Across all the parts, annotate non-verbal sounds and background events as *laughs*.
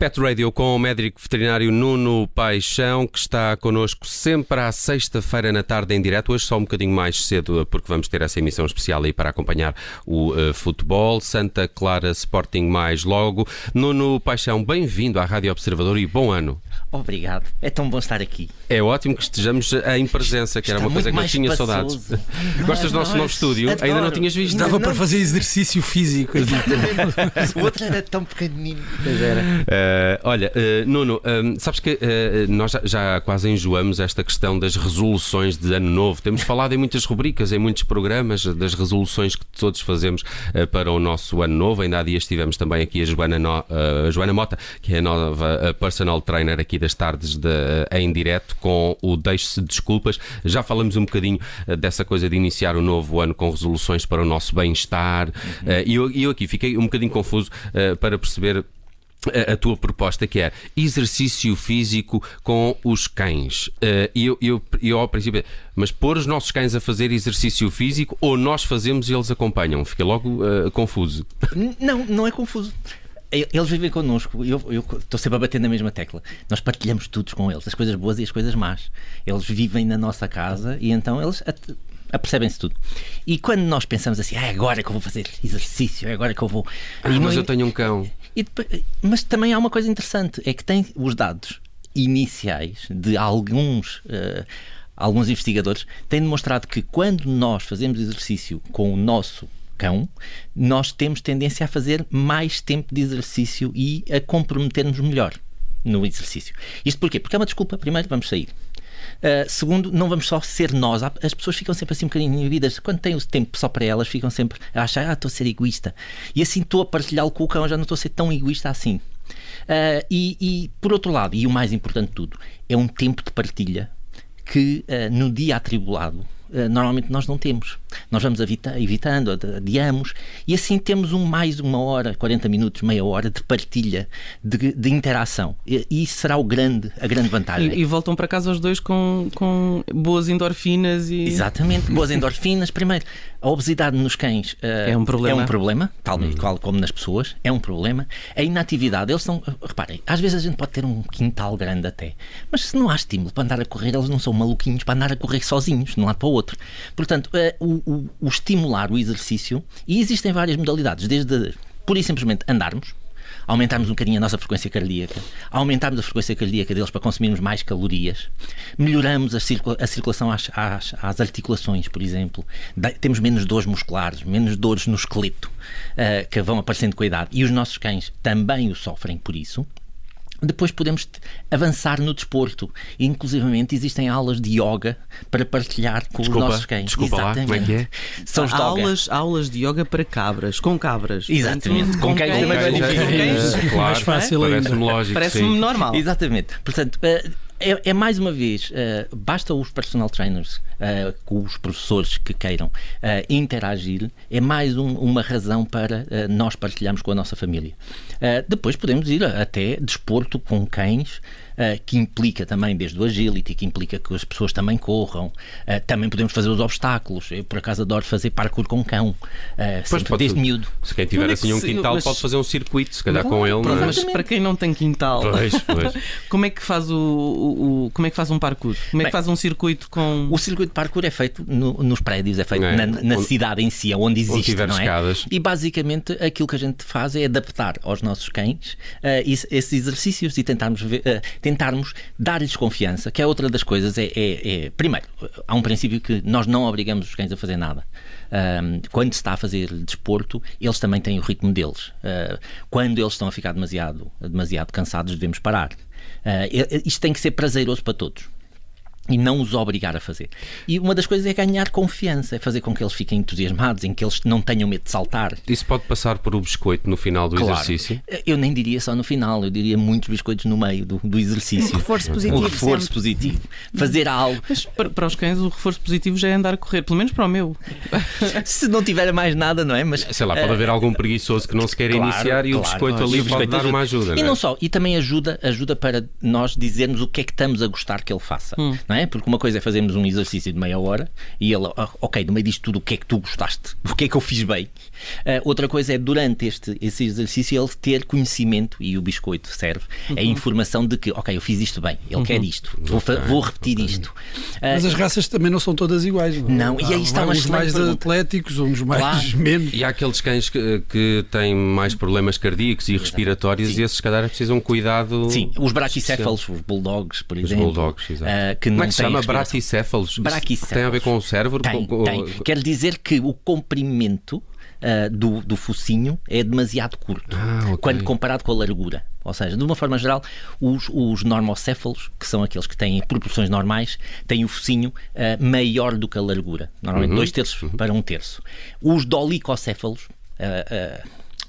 Pet Radio com o médico veterinário Nuno Paixão, que está connosco sempre à sexta-feira na tarde em direto. Hoje só um bocadinho mais cedo, porque vamos ter essa emissão especial aí para acompanhar o uh, futebol. Santa Clara Sporting mais logo. Nuno Paixão, bem-vindo à Rádio Observador e bom ano. Obrigado. É tão bom estar aqui. É ótimo que estejamos em presença, que Está era uma coisa que eu tinha saudades. Gostas do nosso Mas, novo estúdio? adoro. Ainda não tinhas visto? Dava não. para fazer exercício físico. *laughs* O outro era tão pequenino. Eh, olha, eh, Nuno, eh, sabes que eh, nós já, já quase enjoamos esta questão das resoluções de ano novo. Temos falado em muitas rubricas, em muitos programas, das resoluções que todos fazemos para o nosso ano novo. Ainda há dias tivemos também aqui a Joana, No- Joana Mota, que é a nova personal trainer aqui das tardes de, em direto, com o Deixe-se Desculpas. Já falamos um bocadinho dessa coisa de iniciar o novo ano com resoluções para o nosso bem-estar. Eh, E eu, eu aqui fiquei um bocadinho confuso para perceber a, tua proposta que é exercício físico com os cães. Eh, E eu, eu, eu, ao princípio, mas pôr os nossos cães a fazer exercício físico ou nós fazemos e eles acompanham? Fiquei logo eh, confuso. Não, não é confuso. Eles vivem connosco, eu eu estou sempre a bater na mesma tecla. Nós partilhamos tudo com eles, as coisas boas e as coisas más. Eles vivem na nossa casa e então eles apercebem-se tudo. E quando nós pensamos assim, ah, é agora que eu vou fazer exercício, é agora que eu vou. Ah, mas no- eu tenho um cão. Depois- mas também há uma coisa interessante, é que tem os dados iniciais de alguns, eh, alguns investigadores têm demonstrado que quando nós fazemos exercício com o nosso cão, nós temos tendência a fazer mais tempo de exercício e a comprometermos melhor no exercício. Isto porquê? Porque é uma desculpa. Primeiro, vamos sair. Uh, segundo, não vamos só ser nós. As pessoas ficam sempre assim um bocadinho inibidas. Quando têm o tempo só para elas, ficam sempre a achar, ah, estou a ser egoísta. E assim estou a partilhá-lo com o cão, já não estou a ser tão egoísta assim. Uh, e, e, por outro lado, e o mais importante de tudo, é um tempo de partilha que uh, no dia atribulado normalmente nós não temos. Nós vamos evita- evitando, ad- adiamos, e assim temos um mais uma hora, 40 minutos, meia hora de partilha, de, de interação. E, e isso será o grande, a grande vantagem. E, e voltam para casa os dois com, com boas endorfinas e. Exatamente, *laughs* boas endorfinas. Primeiro, a obesidade nos cães eh, É um problema. É um problema, tal e qual como nas pessoas, é um problema. A inatividade, eles são. Reparem, às vezes a gente pode ter um quintal grande até, mas se não há estímulo para andar a correr, eles não são maluquinhos para andar a correr sozinhos, um lado para o outro. Portanto, eh, o, o- o estimular o exercício, e existem várias modalidades, desde pura e simplesmente andarmos, aumentarmos um bocadinho a nossa frequência cardíaca, aumentarmos a frequência cardíaca deles para consumirmos mais calorias, melhoramos a, circula- a circulação às, às- às articulações, por exemplo, Da- temos menos dores musculares, menos dores no esqueleto ah, que vão aparecendo com a idade e os nossos cães também o sofrem por isso. Depois podemos avançar no desporto. E, inclusivamente existem aulas de yoga para partilhar com Desculpa, os nossos cães. desculpa lá, como é que é? São os aulas, aulas de yoga para cabras, com cabras. Exatamente, com cães também é com difícil. cães, claro, Mais fácil Parece-me lógico. Parece-me normal. Exatamente. Portanto, eh, é, é mais uma vez, eh, basta os personal trainers eh, com os professores que queiram eh, interagir, é mais um- uma razão para eh, nós partilharmos com a nossa família. Depois podemos ir até desporto com cães, que implica também desde o agility, que implica que as pessoas também corram. Também podemos fazer os obstáculos. Eu, por acaso, adoro fazer parkour com cão, Pois sempre pode- desde miúdo. Se quem tiver é assim um quintal, mas- pode fazer um circuito, se calhar com ele. não é? mas para quem não tem quintal, Pois, pois. *laughs* como é que faz o, o- o- como é que faz um parkour? Como é que Bem, faz um circuito com O circuito parkour é feito no- nos prédios, é feito É, na, na onde- cidade em si, onde existe. tiver não é? escadas. E basicamente aquilo que a gente faz é adaptar aos nossos cães eh, esse- esses exercícios e tentarmos, ver- eh, tentarmos dar-lhes confiança, que é outra das coisas. É, é- é- primeiro, há um princípio que nós não obrigamos os cães a fazer nada. Quando se está a fazer desporto, eles também têm o ritmo deles. Ah, quando eles estão a ficar demasiado, demasiado cansados, devemos parar. Isto tem que ser prazeroso para todos. E não os obrigar a fazer. E uma das coisas é ganhar confiança, é fazer com que eles fiquem entusiasmados, em que eles não tenham medo de saltar. Isso pode passar por o biscoito no final do Claro. exercício? Eu nem diria só no final, eu diria muitos biscoitos no meio do, do exercício. Um reforço positivo Um reforço sempre. positivo. Fazer algo. Mas para, para os cães o reforço positivo já é andar a correr, pelo menos para o meu. *laughs* Se não tiver mais nada, não é? Mas Sei lá, pode haver algum preguiçoso que não se quer Claro, iniciar e o claro, biscoito claro. ali o pode biscoito dar uma ajuda. E não é? não só, e também ajuda, ajuda para nós dizermos o que é que estamos a gostar que ele faça. Não é? Porque uma coisa é fazermos um exercício de meia hora e ele, ah, ok, no meio disto tudo, o que é que tu gostaste? O que é que eu fiz bem? Ah, outra coisa é, durante este, esse exercício, ele ter conhecimento, e o biscoito serve, é a informação de que, ok, eu fiz isto bem, ele quer isto, vou, fa- vou repetir isto. Ah, Mas as raças também não são todas iguais. Não, e aí está uma Uns mais pergunta. atléticos, uns mais Claro. *laughs* menos. E há aqueles cães que, que têm mais problemas cardíacos e respiratórios e esses, se calhar, precisam de cuidado. Sim, os braquicéfalos, os bulldogs, por Os exemplo. bulldogs, exato. ah, que não que se chama? Braquicéfalos? Braquicéfalos. Tem a ver com o cérebro? Tem, Com- tem. Quer dizer que o comprimento ah, do, do focinho é demasiado curto Ah, ok. quando comparado com a largura. Ou seja, de uma forma geral, os, os normocéfalos, que são aqueles que têm proporções normais, têm o focinho ah, maior do que a largura. Normalmente dois terços para um terço. Os dolicocéfalos, ah,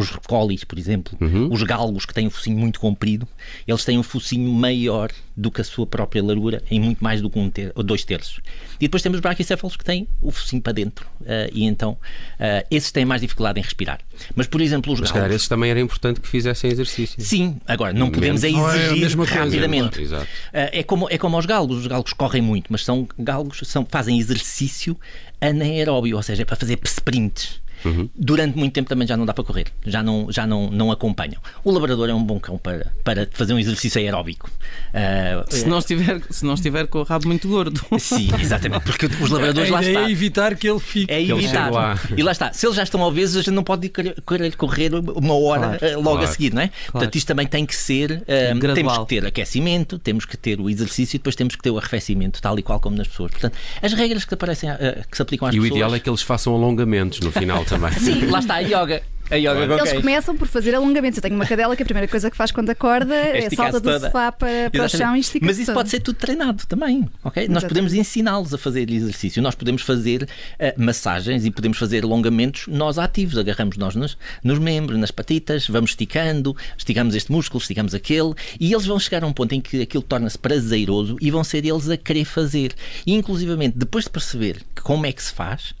os colis, por exemplo, os galgos que têm o focinho muito comprido, eles têm um focinho maior do que a sua própria largura, em muito mais do que um ter, ou dois terços. E depois temos os braquicéfalos que têm o focinho para dentro. ah, e então, ah, esses têm mais dificuldade em respirar. Mas, por exemplo, os Mas, galgos. esses também era importante que fizessem exercício. Sim, agora não podemos é é exigir coisa, rapidamente. claro, exato. Ah, É como, é como aos galgos, os galgos correm muito, mas são galgos são, fazem exercício anaeróbio, ou seja, é para fazer sprints. Uhum. Durante muito tempo também já não dá para correr, já não, já não, não acompanham. O labrador é um bom cão para, para fazer um exercício aeróbico. Ah, Se não estiver, se não estiver com o rabo muito gordo. *laughs* Sim, exatamente, porque os labradores *laughs* lá ideia está. é evitar que ele fique. É evitar. lá. E lá está. Se eles já estão obesos, a gente não pode querer, correr uma hora Claro. eh, logo Claro. a seguir, não é? Portanto, isto também tem que ser. eh, Gradual. temos que ter aquecimento, temos que ter o exercício e depois temos que ter o arrefecimento, tal e qual como nas pessoas. Portanto, as regras que, aparecem, eh, que se aplicam às E o pessoas. ideal é que eles façam alongamentos no final também. Sim, lá está a yoga. A yoga Eles quem? começam por fazer alongamentos. Eu tenho uma cadela que a primeira coisa que faz quando acorda é, esticar-se salta do toda. sofá para, para o chão e estica Mas isso pode ser tudo treinado também, ok? Nós Exatamente. podemos ensiná-los a fazer exercício, nós podemos fazer eh, massagens e podemos fazer alongamentos nós ativos, agarramos nós nos, nos membros, nas patitas, vamos esticando, esticamos este músculo, esticamos aquele e eles vão chegar a um ponto em que aquilo torna-se prazeroso e vão ser eles a querer fazer. E inclusivamente, depois de perceber como é que se faz,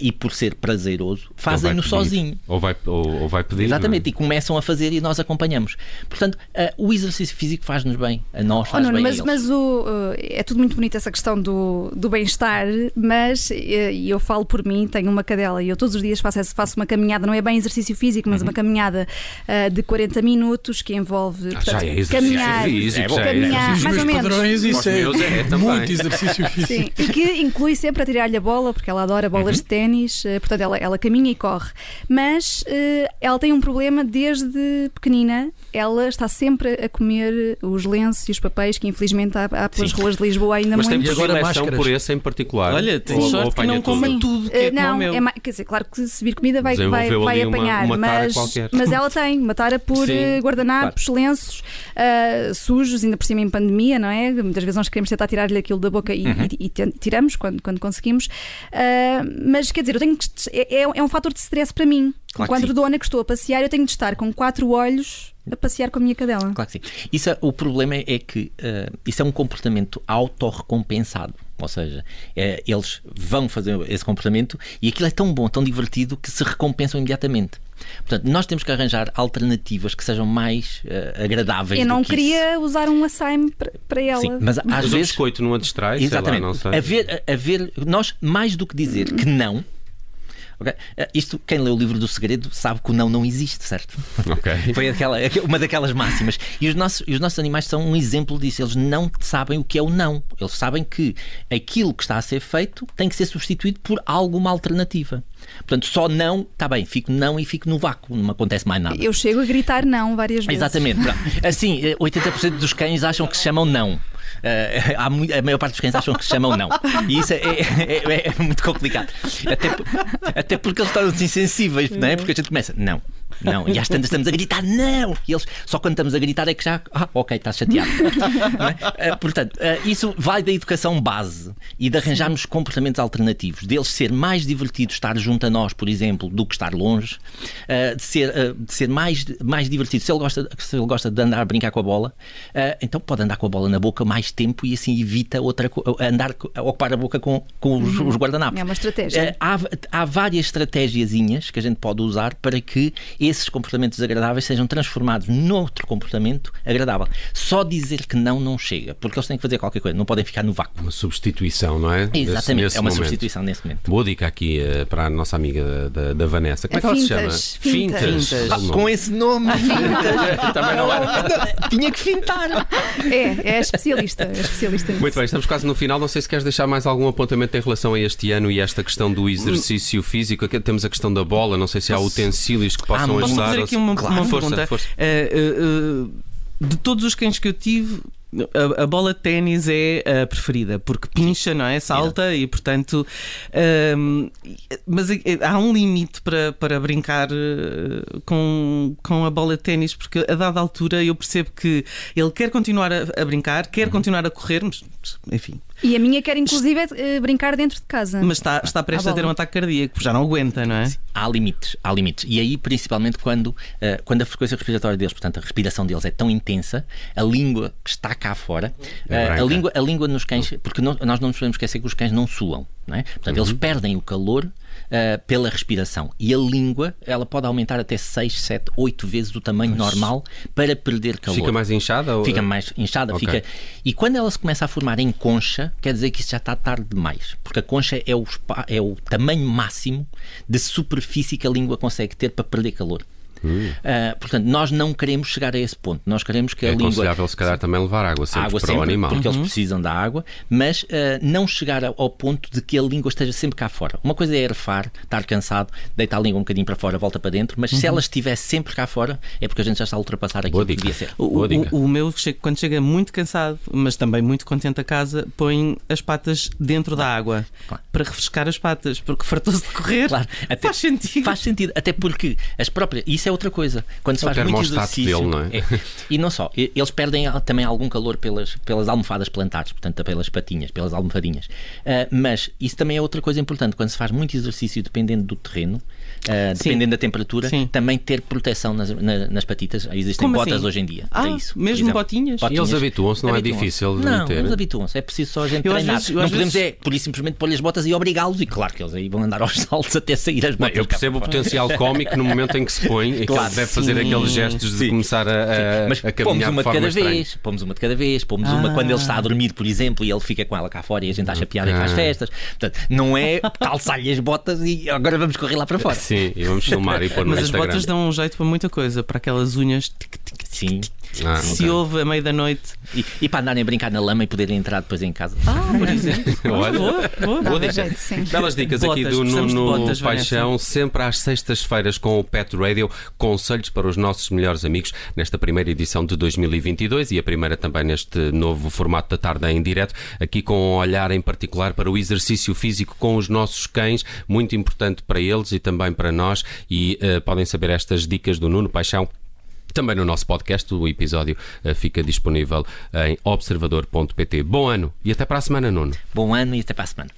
e por ser prazeroso, fazem-no sozinho. Ou vai, ou, ou vai pedir. Exatamente, não e começam a fazer e nós acompanhamos. Portanto, eh, o exercício físico faz-nos bem, a nós Oh, faz Nuno, bem mas, a eles. mas o, eh, é tudo muito bonito essa questão do, do bem-estar, mas e eu falo por mim, tenho uma cadela e eu todos os dias faço, faço uma caminhada, não é bem exercício físico, mas uma caminhada de 40 minutos que envolve Uhum. Ah, já portanto, é exercício caminhar, físico, É já é caminhar mais ou menos. padrões, isso é é, muito exercício físico. Sim, e que inclui sempre a tirar-lhe a bola, porque ela adora bolas Uhum. de ténis, eh, portanto ela, ela caminha e corre. Mas eh, ela tem um problema desde pequenina, ela está sempre a comer os lenços e os papéis que infelizmente há, há pelas Sim. ruas de Lisboa ainda Mas muito. E agora predileção máscaras. por esse em particular. Olha, tem Ou- ou sorte que não tudo. come tudo que Eh, é como não, é quer dizer, claro que se vir comida vai, vai, vai uma- apanhar, uma tara mas, qualquer. mas ela tem uma tara por Sim, eh, guardanapos, lenços ah, sujos, ainda por cima em pandemia, não é? Muitas vezes nós queremos tentar tirar-lhe aquilo da boca e, Uhum. e- e tiramos quando, quando conseguimos. Ah, mas quer dizer, eu tenho que, é, é um fator de stress para mim. Claro Enquanto dona que estou a passear, eu tenho de estar com quatro olhos a passear com a minha cadela. Claro que sim. Isso é- o problema é que eh, isso é um comportamento autorrecompensado. Ou seja, eh, eles vão fazer esse comportamento e aquilo é tão bom, tão divertido que se recompensam imediatamente. Portanto, nós temos que arranjar alternativas que sejam mais eh, agradáveis. Eu do não que queria usar um açaime para, ela. Isso. Sim, mas às Mas o vezes. biscoito não a distrai, sei lá, Exatamente. não sei. Haver, haver, nós, mais do que dizer que não. Ok? Eh, Isto, quem lê o livro do segredo sabe que o não não existe, certo? Ok. Foi aquela, *laughs* uma daquelas máximas. E os, nossos, e os nossos animais são um exemplo disso. Eles não sabem o que é o não. Eles sabem que aquilo que está a ser feito tem que ser substituído por alguma alternativa. Portanto, só não, está bem, fico não e fico no vácuo, não me acontece mais nada. Eu chego a gritar não várias vezes. Exatamente. pronto. *laughs* Assim, eh, 80% dos cães acham que se chamam não. Eh, há a maior parte dos cães acham que se chamam não. E isso é, é- é- é muito complicado. Até, até porque eles tornam-se insensíveis, não é? Porque a gente começa, não. Não. E às tantas estamos a gritar, não! E eles, só quando estamos a gritar é que já, ah, ok, estás chateado. *laughs* É? Ah, portanto, ah, isso vai da educação base e de arranjarmos comportamentos alternativos, deles ser mais divertido estar junto a nós, por exemplo, do que estar longe, ah, de ser, de ser mais, mais divertido. Se ele, gosta, se ele gosta de andar a brincar com a bola, então pode andar com a bola na boca mais tempo e assim evita outra, andar, ocupar a boca com, com os, os guardanapos. É uma estratégia. Eh, há, há várias estratégiazinhas que a gente pode usar para que esses comportamentos desagradáveis sejam transformados noutro comportamento agradável. Só dizer que não não chega, porque eles têm que fazer qualquer coisa, não podem ficar no vácuo. Uma substituição, não é? Exatamente, nesse é uma momento. substituição nesse momento. Boa dica aqui eh, para a nossa amiga da, da- Vanessa. Como é que ela se fintas, chama? fintas. Fintas. Ah, Com esse nome, *laughs* Também não era. tinha que fintar. É, é especialista. É especialista. Muito bem, estamos quase no final. Não sei se queres deixar mais algum apontamento em relação a este ano e esta questão do exercício físico. Aqui temos a questão da bola. Não sei se há utensílios que possam Posso fazer aqui uma, Claro, uma força, pergunta? força. Eh, eh, de todos os cães que eu tive, a, a bola de ténis é a preferida, porque pincha, não é? Salta e, portanto. ehm, mas há um limite para, para brincar com, com a bola de ténis, porque a dada altura eu percebo que ele quer continuar a, a brincar, quer Uhum. continuar a correr, mas enfim. E a minha quer inclusive é, brincar dentro de casa. Mas está, está prestes a ter um ataque cardíaco, porque já não aguenta, não é? Há limites, há limites. E aí, principalmente, quando, eh, quando a frequência respiratória deles, portanto, a respiração deles é tão intensa, a língua que está cá fora, É eh, a, língua, a língua nos cães, porque não- nós não nos podemos esquecer que os cães não suam, não é? Portanto, Uhum. eles perdem o calor eh, pela respiração. E a língua, ela pode aumentar até 6, 7, 8 vezes o tamanho normal para perder calor. Fica mais inchada? Ou... Fica mais inchada, Ok. fica. E quando ela se começa a formar em concha, quer dizer que isso já está tarde demais. Porque a concha é o, é o tamanho máximo de superfície que a língua consegue ter para perder calor. Ah, portanto, nós não queremos chegar a esse ponto. Nós queremos que É a língua. aconselhável, se calhar, também levar água sempre água para sempre, o animal. porque eles precisam da água, mas ah, não chegar ao ponto de que a língua esteja sempre cá fora. Uma coisa é arfar, estar cansado, deitar a língua um bocadinho para fora, volta para dentro, mas se ela estiver sempre cá fora, é porque a gente já está a ultrapassar aquilo Boa que dica. devia ser. O, o- o meu, quando chega muito cansado, mas também muito contente a casa, põe as patas dentro da água Claro. para refrescar as patas, porque fartou-se de correr. Claro, até- Faz sentido. Faz sentido, até porque as próprias. Isso é outra coisa. Quando se É faz muito exercício. dele, não é? E não só, eles perdem também algum calor pelas, pelas almofadas plantares, portanto, pelas patinhas, pelas almofadinhas. Ah, mas isso também é outra coisa importante. Quando se faz muito exercício, dependendo do terreno, ah, Sim. dependendo da temperatura, Sim. também ter proteção nas, na- nas patitas. Existem Como botas assim? hoje em dia. Ah, para isso. mesmo exemplo. botinhas? E eles habituam-se, não é Habituam-se. difícil de Não, ter? eles habituam-se. É preciso só a gente Eu treinar. vezes- eu não podemos vezes- é, por isso, simplesmente pôr-lhe as botas e obrigá-los. E claro que eles aí vão andar aos *laughs* saltos até sair as Não, botas. eu cá percebo o potencial cómico no momento em que se põe e que Claro. ele deve fazer Sim. aqueles gestos de Sim. começar a, a, Mas a pomos caminhar uma de cada estranha. vez, pomos uma de cada vez, pomos uma quando ele está a dormir, por exemplo, e ele fica com ela cá fora e a gente acha piada e faz festas. Portanto, não é calçar-lhe as botas e agora vamos correr lá para fora. Sim, e vamos filmar e pôr no Mas as Instagram. botas dão um jeito para muita coisa, para aquelas unhas Sim. Ah, se ok. ouve a meio da noite. E, e para andarem a brincar na lama e poderem entrar depois em casa. Ah, por exemplo. *laughs* Olha. boa, boa. Boa. Belas dicas aqui Botas, do precisamos de Nuno botas, Paixão, sempre às sextas-feiras com o Pet Radio, conselhos para os nossos melhores amigos nesta primeira edição de 2022 e a primeira também neste novo formato da tarde em direto, aqui com um olhar em particular para o exercício físico com os nossos cães, muito importante para eles e também para nós e eh, podem saber estas dicas do Nuno Paixão também no nosso podcast, o episódio eh, fica disponível em observador.pt. Bom ano e até para a semana, Nuno. Bom ano e até para a semana.